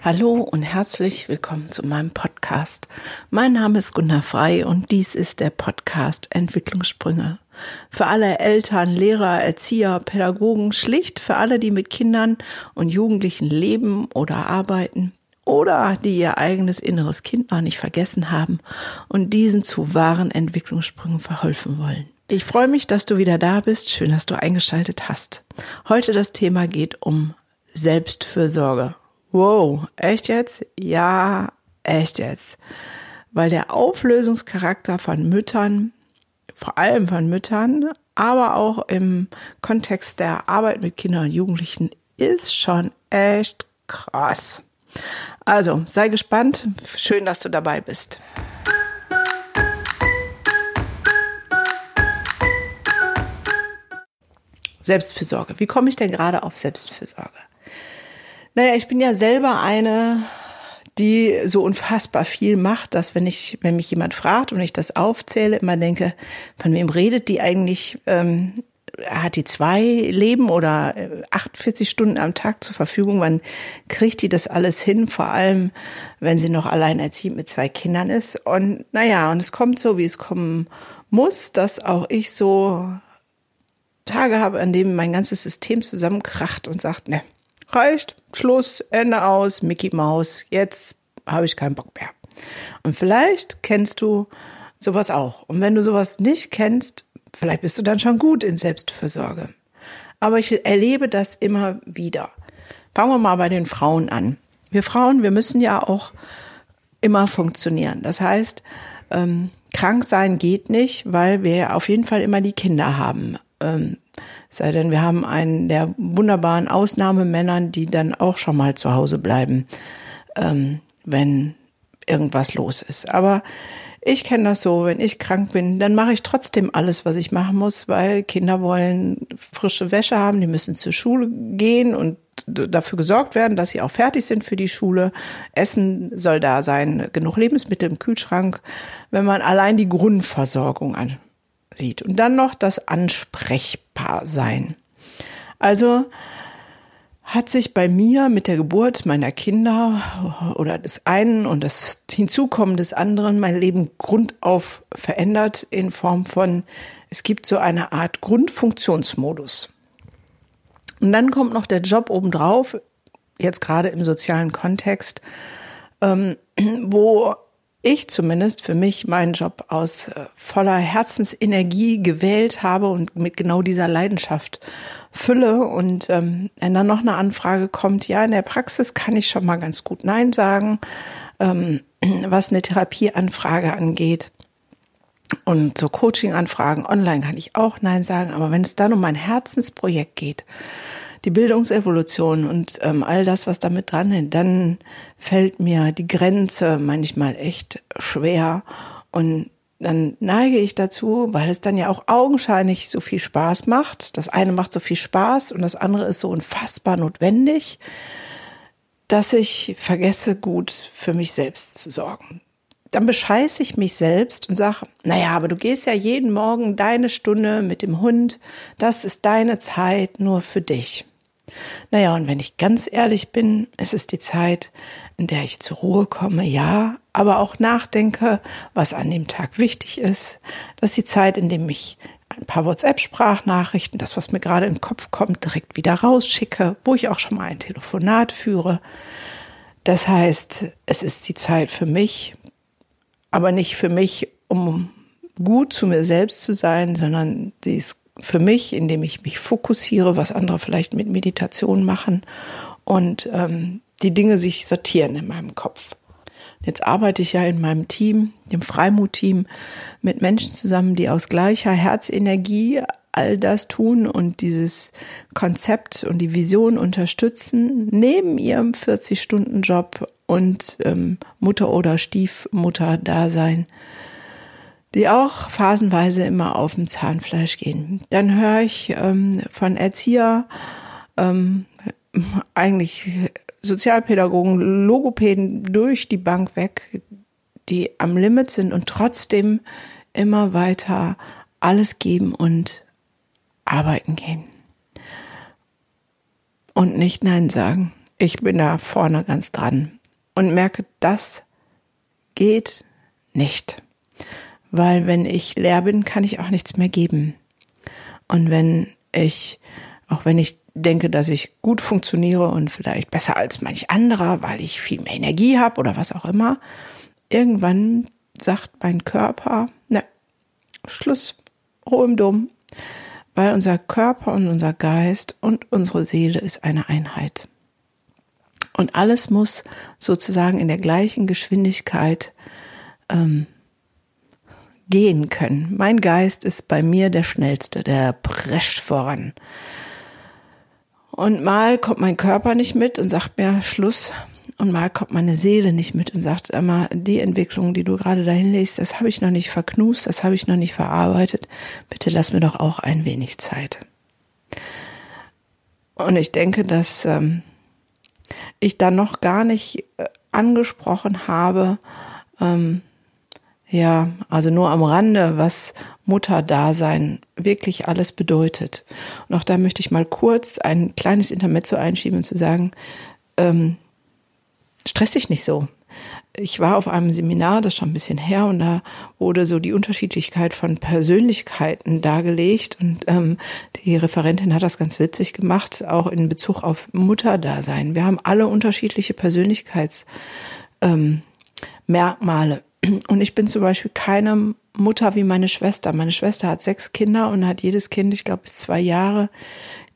Hallo und herzlich willkommen zu meinem Podcast. Mein Name ist Gunnar Frei und dies ist der Podcast Entwicklungssprünge. Für alle Eltern, Lehrer, Erzieher, Pädagogen, schlicht für alle, die mit Kindern und Jugendlichen leben oder arbeiten oder die ihr eigenes inneres Kind noch nicht vergessen haben und diesen zu wahren Entwicklungssprüngen verholfen wollen. Ich freue mich, dass du wieder da bist. Schön, dass du eingeschaltet hast. Heute das Thema geht um Selbstfürsorge. Wow, echt jetzt? Ja, echt jetzt. Weil der Auflösungscharakter von Müttern, vor allem von Müttern, aber auch im Kontext der Arbeit mit Kindern und Jugendlichen ist schon echt krass. Also, sei gespannt. Schön, dass du dabei bist. Selbstfürsorge. Wie komme ich denn gerade auf Selbstfürsorge? Naja, ich bin ja selber eine, die so unfassbar viel macht, dass wenn ich, wenn mich jemand fragt und ich das aufzähle, immer denke, von wem redet die eigentlich? Ähm, hat die zwei Leben oder 48 äh, Stunden am Tag zur Verfügung? Wann kriegt die das alles hin? Vor allem, wenn sie noch alleinerziehend mit zwei Kindern ist. Und naja, und es kommt so, wie es kommen muss, dass auch ich so Tage habe, an denen mein ganzes System zusammenkracht und sagt, ne, reicht, Schluss, Ende aus, Mickey Maus, jetzt habe ich keinen Bock mehr. Und vielleicht kennst du sowas auch. Und wenn du sowas nicht kennst, vielleicht bist du dann schon gut in Selbstfürsorge. Aber ich erlebe das immer wieder. Fangen wir mal bei den Frauen an. Wir Frauen, wir müssen ja auch immer funktionieren. Das heißt, ähm, krank sein geht nicht, weil wir auf jeden Fall immer die Kinder haben. Ähm, sei denn, wir haben einen der wunderbaren Ausnahmemännern, die dann auch schon mal zu Hause bleiben, ähm, wenn irgendwas los ist. Aber ich kenne das so, wenn ich krank bin, dann mache ich trotzdem alles, was ich machen muss, weil Kinder wollen frische Wäsche haben, die müssen zur Schule gehen und dafür gesorgt werden, dass sie auch fertig sind für die Schule. Essen soll da sein, genug Lebensmittel im Kühlschrank. Wenn man allein die Grundversorgung sieht. Und dann noch das Ansprechbarsein. Also hat sich bei mir mit der Geburt meiner Kinder oder des einen und das Hinzukommen des anderen mein Leben grundauf verändert in Form von, es gibt so eine Art Grundfunktionsmodus. Und dann kommt noch der Job obendrauf, jetzt gerade im sozialen Kontext, ähm, wo ich zumindest für mich meinen Job aus äh, voller Herzensenergie gewählt habe und mit genau dieser Leidenschaft fülle. Und ähm, wenn dann noch eine Anfrage kommt, ja, in der Praxis kann ich schon mal ganz gut Nein sagen, ähm, was eine Therapieanfrage angeht. Und so Coaching-Anfragen online kann ich auch Nein sagen. Aber wenn es dann um mein Herzensprojekt geht, die Bildungsevolution und ähm, all das, was damit dran ist, dann fällt mir die Grenze manchmal echt schwer und dann neige ich dazu, weil es dann ja auch augenscheinlich so viel Spaß macht. Das eine macht so viel Spaß und das andere ist so unfassbar notwendig, dass ich vergesse, gut für mich selbst zu sorgen. Dann bescheiße ich mich selbst und sage, naja, aber du gehst ja jeden Morgen deine Stunde mit dem Hund, das ist deine Zeit nur für dich. Naja, und wenn ich ganz ehrlich bin, es ist die Zeit, in der ich zur Ruhe komme, ja, aber auch nachdenke, was an dem Tag wichtig ist. Das ist die Zeit, in der ich ein paar WhatsApp-Sprachnachrichten, das, was mir gerade in den Kopf kommt, direkt wieder rausschicke, wo ich auch schon mal ein Telefonat führe. Das heißt, es ist die Zeit für mich, aber nicht für mich, um gut zu mir selbst zu sein, sondern sie ist für mich, indem ich mich fokussiere, was andere vielleicht mit Meditation machen und ähm, die Dinge sich sortieren in meinem Kopf. Jetzt arbeite ich ja in meinem Team, dem Freimut-Team, mit Menschen zusammen, die aus gleicher Herzenergie all das tun und dieses Konzept und die Vision unterstützen, neben ihrem 40-Stunden-Job und ähm, Mutter- oder Stiefmutter-Dasein die auch phasenweise immer auf dem Zahnfleisch gehen. Dann höre ich ähm, von Erzieher, ähm, eigentlich Sozialpädagogen, Logopäden durch die Bank weg, die am Limit sind und trotzdem immer weiter alles geben und arbeiten gehen. Und nicht Nein sagen. ich bin da vorne ganz dran und merke, das geht nicht. Weil wenn ich leer bin, kann ich auch nichts mehr geben. Und wenn ich, auch wenn ich denke, dass ich gut funktioniere und vielleicht besser als manch anderer, weil ich viel mehr Energie habe oder was auch immer, irgendwann sagt mein Körper, ne, Schluss, Ruhe im Dom, weil unser Körper und unser Geist und unsere Seele ist eine Einheit. Und alles muss sozusagen in der gleichen Geschwindigkeit ähm, gehen können. Mein Geist ist bei mir der schnellste, der prescht voran. Und mal kommt mein Körper nicht mit und sagt mir Schluss. Und mal kommt meine Seele nicht mit und sagt immer, die Entwicklung, die du gerade dahin legst, das habe ich noch nicht verknust, das habe ich noch nicht verarbeitet. Bitte lass mir doch auch ein wenig Zeit. Und ich denke, dass ähm, ich da noch gar nicht äh, angesprochen habe, ähm, ja, also nur am Rande, was Mutterdasein wirklich alles bedeutet. Und auch da möchte ich mal kurz ein kleines Intermezzo einschieben und zu sagen, ähm, stress dich nicht so. Ich war auf einem Seminar, das ist schon ein bisschen her, und da wurde so die Unterschiedlichkeit von Persönlichkeiten dargelegt. Und ähm, die Referentin hat das ganz witzig gemacht, auch in Bezug auf Mutterdasein. Wir haben alle unterschiedliche Persönlichkeitsmerkmale. Ähm, und ich bin zum Beispiel keine Mutter wie meine Schwester. Meine Schwester hat sechs Kinder und hat jedes Kind, ich glaube, bis zwei Jahre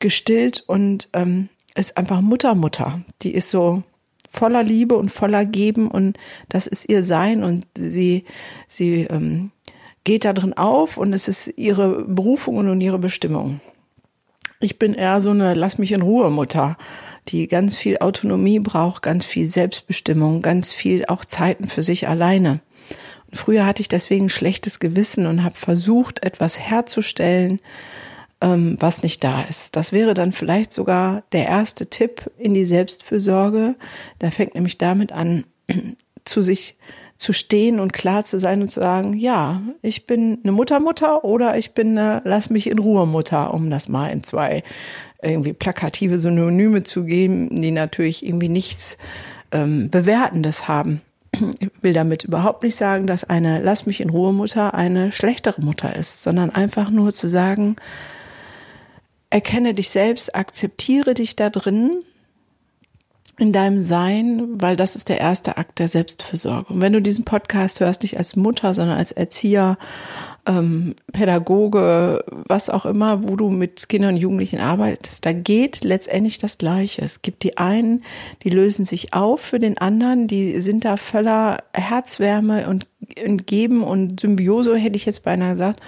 gestillt und ähm, ist einfach Mutter, Mutter. Die ist so voller Liebe und voller Geben und das ist ihr Sein und sie, sie ähm, geht da drin auf und es ist ihre Berufung und ihre Bestimmung. Ich bin eher so eine Lass mich in Ruhe Mutter die ganz viel Autonomie braucht, ganz viel Selbstbestimmung, ganz viel auch Zeiten für sich alleine. Und früher hatte ich deswegen schlechtes Gewissen und habe versucht, etwas herzustellen, was nicht da ist. Das wäre dann vielleicht sogar der erste Tipp in die Selbstfürsorge. Da fängt nämlich damit an, zu sich zu stehen und klar zu sein und zu sagen, ja, ich bin eine Muttermutter oder ich bin eine Lass mich in Ruhe Mutter, um das mal in zwei irgendwie plakative Synonyme zu geben, die natürlich irgendwie nichts ähm, Bewertendes haben. Ich will damit überhaupt nicht sagen, dass eine Lass mich in Ruhe Mutter eine schlechtere Mutter ist, sondern einfach nur zu sagen, erkenne dich selbst, akzeptiere dich da drin in deinem Sein, weil das ist der erste Akt der Selbstfürsorge. Und wenn du diesen Podcast hörst, nicht als Mutter, sondern als Erzieher, ähm, Pädagoge, was auch immer, wo du mit Kindern und Jugendlichen arbeitest, da geht letztendlich das Gleiche. Es gibt die einen, die lösen sich auf für den anderen, die sind da voller Herzwärme und, und geben und Symbiose, hätte ich jetzt beinahe gesagt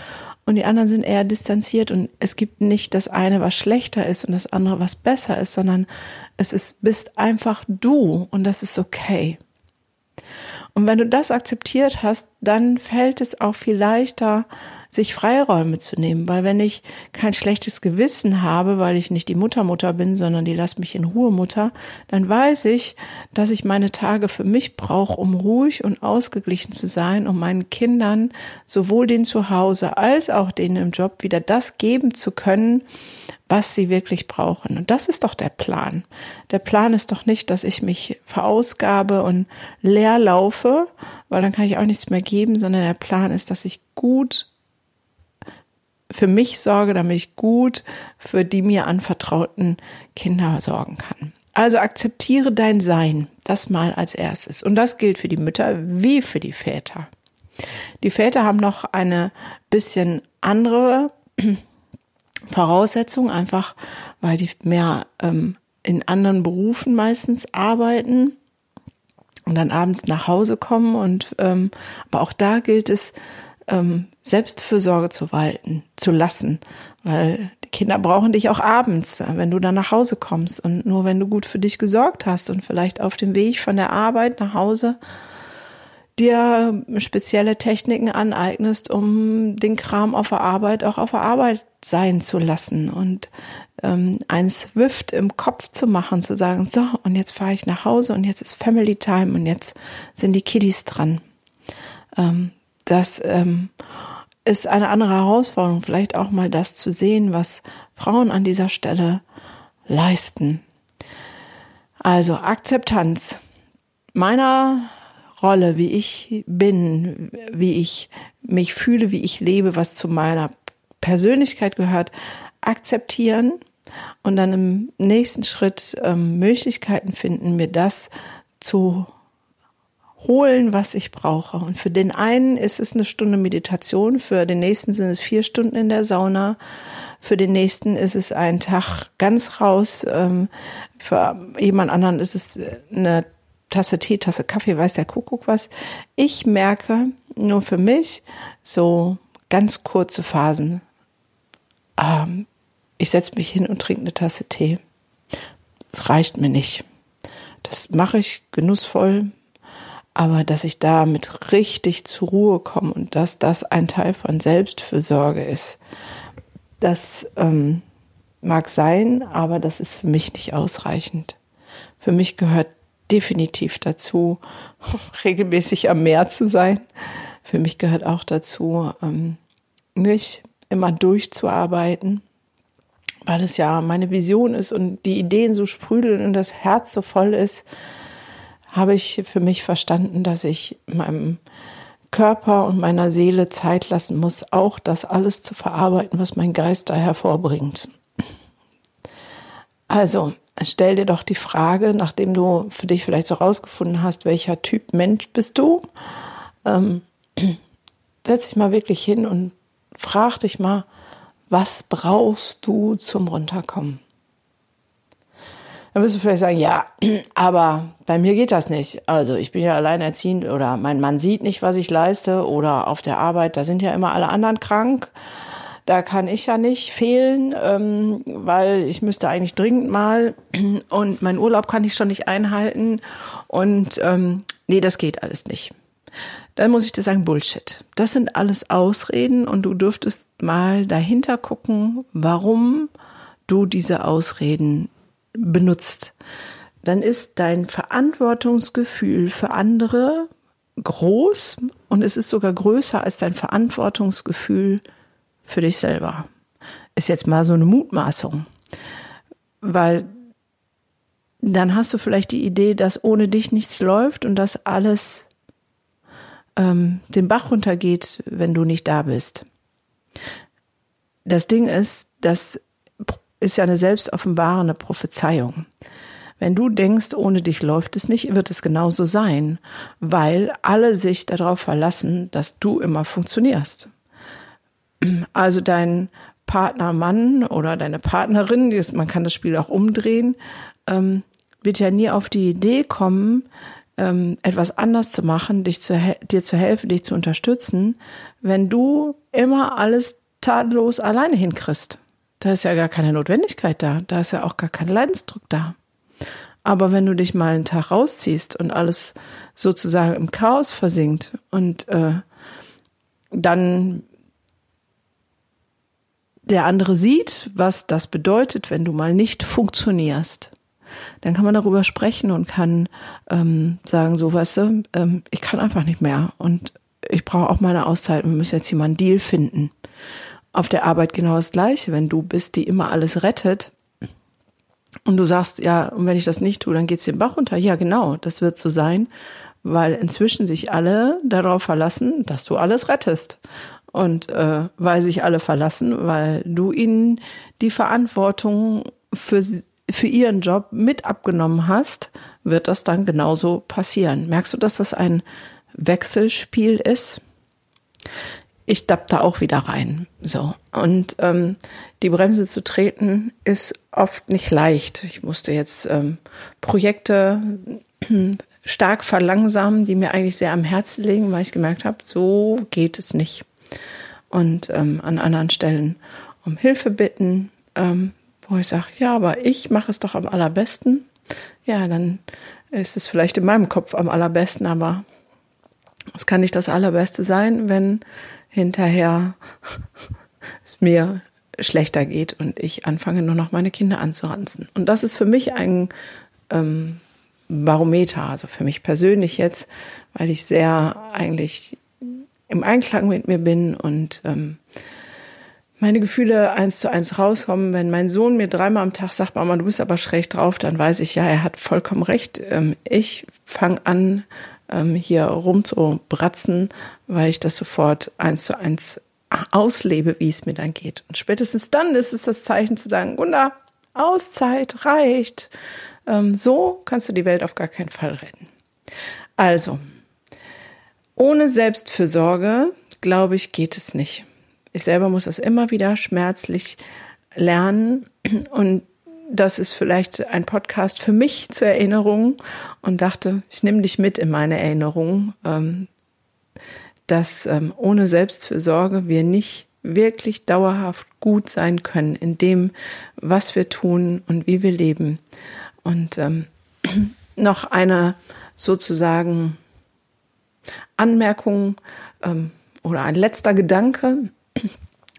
und die anderen sind eher distanziert und es gibt nicht das eine, was schlechter ist und das andere, was besser ist, sondern es ist, bist einfach du und das ist okay. Und wenn du das akzeptiert hast, dann fällt es auch viel leichter, sich Freiräume zu nehmen, weil wenn ich kein schlechtes Gewissen habe, weil ich nicht die Muttermutter bin, sondern die lass mich in Ruhe Mutter, dann weiß ich, dass ich meine Tage für mich brauche, um ruhig und ausgeglichen zu sein, um meinen Kindern sowohl den zu Hause als auch denen im Job wieder das geben zu können, was sie wirklich brauchen. Und das ist doch der Plan. Der Plan ist doch nicht, dass ich mich verausgabe und leer laufe, weil dann kann ich auch nichts mehr geben, sondern der Plan ist, dass ich gut für mich sorge, damit ich gut für die mir anvertrauten Kinder sorgen kann. Also akzeptiere dein Sein, das mal als erstes. Und das gilt für die Mütter wie für die Väter. Die Väter haben noch eine bisschen andere Voraussetzung, einfach weil die mehr ähm, in anderen Berufen meistens arbeiten und dann abends nach Hause kommen. Und ähm, aber auch da gilt es, ähm, Selbstfürsorge zu walten, zu lassen, weil die Kinder brauchen dich auch abends, wenn du dann nach Hause kommst und nur wenn du gut für dich gesorgt hast und vielleicht auf dem Weg von der Arbeit nach Hause dir spezielle Techniken aneignest, um den Kram auf der Arbeit auch auf der Arbeit sein zu lassen und ähm, ein Swift im Kopf zu machen, zu sagen, so, und jetzt fahre ich nach Hause und jetzt ist Family Time und jetzt sind die Kiddies dran. Ähm, das ähm, ist eine andere Herausforderung, vielleicht auch mal das zu sehen, was Frauen an dieser Stelle leisten. Also Akzeptanz meiner Rolle, wie ich bin, wie ich mich fühle, wie ich lebe, was zu meiner Persönlichkeit gehört, akzeptieren und dann im nächsten Schritt ähm, Möglichkeiten finden, mir das zu holen, was ich brauche. Und für den einen ist es eine Stunde Meditation, für den nächsten sind es vier Stunden in der Sauna, für den nächsten ist es ein Tag ganz raus, ähm, für jemand anderen ist es eine Tasse Tee, Tasse Kaffee, weiß der Kuckuck was. Ich merke nur für mich so ganz kurze Phasen. Ähm, ich setze mich hin und trinke eine Tasse Tee. Das reicht mir nicht. Das mache ich genussvoll, aber dass ich damit richtig zur Ruhe komme und dass das ein Teil von Selbstfürsorge ist, das ähm, mag sein, aber das ist für mich nicht ausreichend. Für mich gehört definitiv dazu, regelmäßig am Meer zu sein. Für mich gehört auch dazu, ähm, nicht immer durchzuarbeiten, weil es ja meine Vision ist und die Ideen so sprüdeln und das Herz so voll ist, habe ich für mich verstanden, dass ich meinem Körper und meiner Seele Zeit lassen muss, auch das alles zu verarbeiten, was mein Geist da hervorbringt. Also, stell dir doch die Frage, nachdem du für dich vielleicht so rausgefunden hast, welcher Typ Mensch bist du, ähm, setz dich mal wirklich hin und frag dich mal, was brauchst du zum Runterkommen? Dann wirst du vielleicht sagen, ja, aber bei mir geht das nicht. Also ich bin ja alleinerziehend oder mein Mann sieht nicht, was ich leiste oder auf der Arbeit, da sind ja immer alle anderen krank. Da kann ich ja nicht fehlen, ähm, weil ich müsste eigentlich dringend mal und mein Urlaub kann ich schon nicht einhalten. Und ähm, nee, das geht alles nicht. Dann muss ich dir sagen, Bullshit. Das sind alles Ausreden und du dürftest mal dahinter gucken, warum du diese Ausreden benutzt. Dann ist dein Verantwortungsgefühl für andere groß und es ist sogar größer als dein Verantwortungsgefühl für dich selber. Ist jetzt mal so eine Mutmaßung. Weil dann hast du vielleicht die Idee, dass ohne dich nichts läuft und dass alles ähm, den Bach runtergeht, wenn du nicht da bist. Das Ding ist, das ist ja eine selbstoffenbarende Prophezeiung. Wenn du denkst, ohne dich läuft es nicht, wird es genauso sein, weil alle sich darauf verlassen, dass du immer funktionierst. Also dein Partner Mann oder deine Partnerin, man kann das Spiel auch umdrehen, ähm, wird ja nie auf die Idee kommen, ähm, etwas anders zu machen, dich zu, dir zu helfen, dich zu unterstützen, wenn du immer alles tadellos alleine hinkriegst. Da ist ja gar keine Notwendigkeit da, da ist ja auch gar kein Leidensdruck da. Aber wenn du dich mal einen Tag rausziehst und alles sozusagen im Chaos versinkt und äh, dann der andere sieht, was das bedeutet, wenn du mal nicht funktionierst, dann kann man darüber sprechen und kann ähm, sagen, so weißt du, ähm, ich kann einfach nicht mehr und ich brauche auch meine Auszeit. Wir müssen jetzt hier mal einen Deal finden. Auf der Arbeit genau das Gleiche. Wenn du bist, die immer alles rettet und du sagst, ja, und wenn ich das nicht tue, dann geht's den Bach runter. Ja, genau, das wird so sein, weil inzwischen sich alle darauf verlassen, dass du alles rettest. Und äh, weil sich alle verlassen, weil du ihnen die Verantwortung für für ihren Job mit abgenommen hast, wird das dann genauso passieren. Merkst du, dass das ein Wechselspiel ist? Ich dapp da auch wieder rein. So. Und ähm, die Bremse zu treten ist oft nicht leicht. Ich musste jetzt ähm, Projekte stark verlangsamen, die mir eigentlich sehr am Herzen liegen, weil ich gemerkt habe, so geht es nicht. Und ähm, an anderen Stellen um Hilfe bitten, ähm, wo ich sage, ja, aber ich mache es doch am allerbesten. Ja, dann ist es vielleicht in meinem Kopf am allerbesten, aber es kann nicht das Allerbeste sein, wenn hinterher es mir schlechter geht und ich anfange nur noch meine Kinder anzuranzen. Und das ist für mich ein ähm, Barometer, also für mich persönlich jetzt, weil ich sehr eigentlich im Einklang mit mir bin und ähm, meine Gefühle eins zu eins rauskommen. Wenn mein Sohn mir dreimal am Tag sagt, Mama, du bist aber schräg drauf, dann weiß ich, ja, er hat vollkommen recht. Ähm, ich fange an, ähm, hier rumzubratzen, weil ich das sofort eins zu eins auslebe, wie es mir dann geht. Und spätestens dann ist es das Zeichen zu sagen, Gunda, Auszeit reicht. Ähm, so kannst du die Welt auf gar keinen Fall retten. Also, ohne Selbstfürsorge, glaube ich, geht es nicht. Ich selber muss das immer wieder schmerzlich lernen und das ist vielleicht ein Podcast für mich zur Erinnerung und dachte, ich nehme dich mit in meine Erinnerung, ähm, dass ähm, ohne Selbstfürsorge wir nicht wirklich dauerhaft gut sein können in dem, was wir tun und wie wir leben. Und ähm, noch eine sozusagen Anmerkung oder ein letzter Gedanke.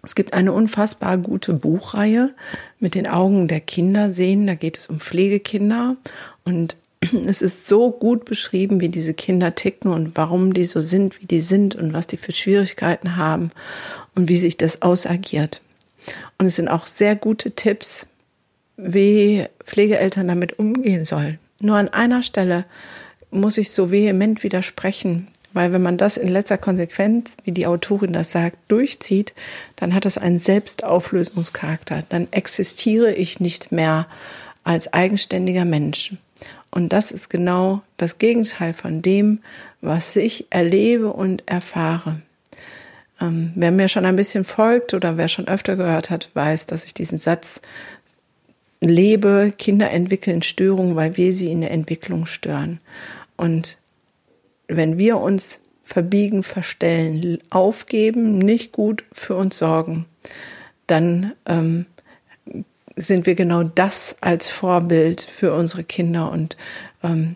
Es gibt eine unfassbar gute Buchreihe mit den Augen der Kinder sehen. Da geht es um Pflegekinder und es ist so gut beschrieben, wie diese Kinder ticken und warum die so sind, wie die sind und was die für Schwierigkeiten haben und wie sich das ausagiert. Und es sind auch sehr gute Tipps, wie Pflegeeltern damit umgehen sollen. Nur an einer Stelle muss ich so vehement widersprechen, weil wenn man das in letzter Konsequenz, wie die Autorin das sagt, durchzieht, dann hat das einen Selbstauflösungscharakter. Dann existiere ich nicht mehr als eigenständiger Mensch. Und das ist genau das Gegenteil von dem, was ich erlebe und erfahre. Ähm, wer mir schon ein bisschen folgt oder wer schon öfter gehört hat, weiß, dass ich diesen Satz lebe, Kinder entwickeln Störungen, weil wir sie in der Entwicklung stören. Und wenn wir uns verbiegen, verstellen, aufgeben, nicht gut für uns sorgen, dann ähm, sind wir genau das als Vorbild für unsere Kinder und ähm,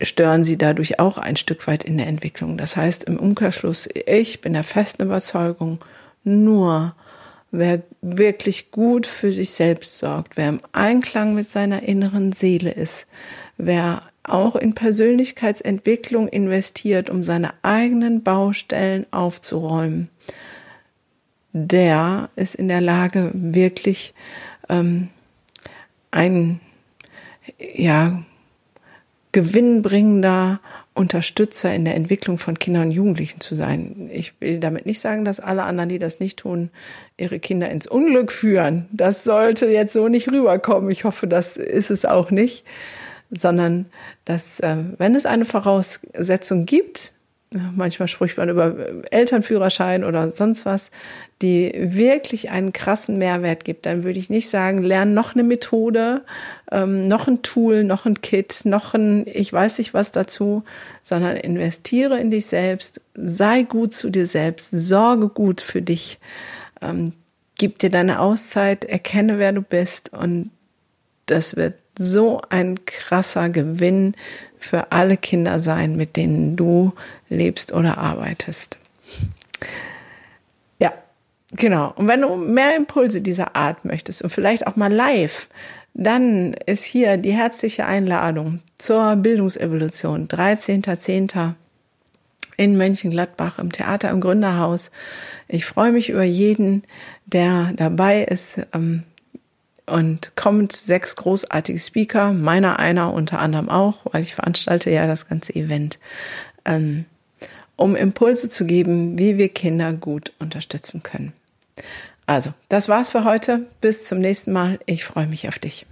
stören sie dadurch auch ein Stück weit in der Entwicklung. Das heißt im Umkehrschluss, ich bin der festen Überzeugung, nur wer wirklich gut für sich selbst sorgt, wer im Einklang mit seiner inneren Seele ist, wer auch in Persönlichkeitsentwicklung investiert, um seine eigenen Baustellen aufzuräumen, der ist in der Lage, wirklich ähm, ein ja, gewinnbringender Unterstützer in der Entwicklung von Kindern und Jugendlichen zu sein. Ich will damit nicht sagen, dass alle anderen, die das nicht tun, ihre Kinder ins Unglück führen. Das sollte jetzt so nicht rüberkommen. Ich hoffe, das ist es auch nicht, sondern dass, äh, wenn es eine Voraussetzung gibt, manchmal spricht man über Elternführerschein oder sonst was, die wirklich einen krassen Mehrwert gibt, dann würde ich nicht sagen, lern noch eine Methode, ähm, noch ein Tool, noch ein Kit, noch ein, ich weiß nicht was dazu, sondern investiere in dich selbst, sei gut zu dir selbst, sorge gut für dich, ähm, gib dir deine Auszeit, erkenne, wer du bist und das wird so ein krasser Gewinn für alle Kinder sein, mit denen du lebst oder arbeitest. Ja, genau. Und wenn du mehr Impulse dieser Art möchtest und vielleicht auch mal live, dann ist hier die herzliche Einladung zur Bildungsevolution, 13.10. in Mönchengladbach im Theater im Gründerhaus. Ich freue mich über jeden, der dabei ist. Ähm, und kommt sechs großartige Speaker, meiner einer unter anderem auch, weil ich veranstalte ja das ganze Event, ähm, um Impulse zu geben, wie wir Kinder gut unterstützen können. Also, das war's für heute. Bis zum nächsten Mal. Ich freue mich auf dich.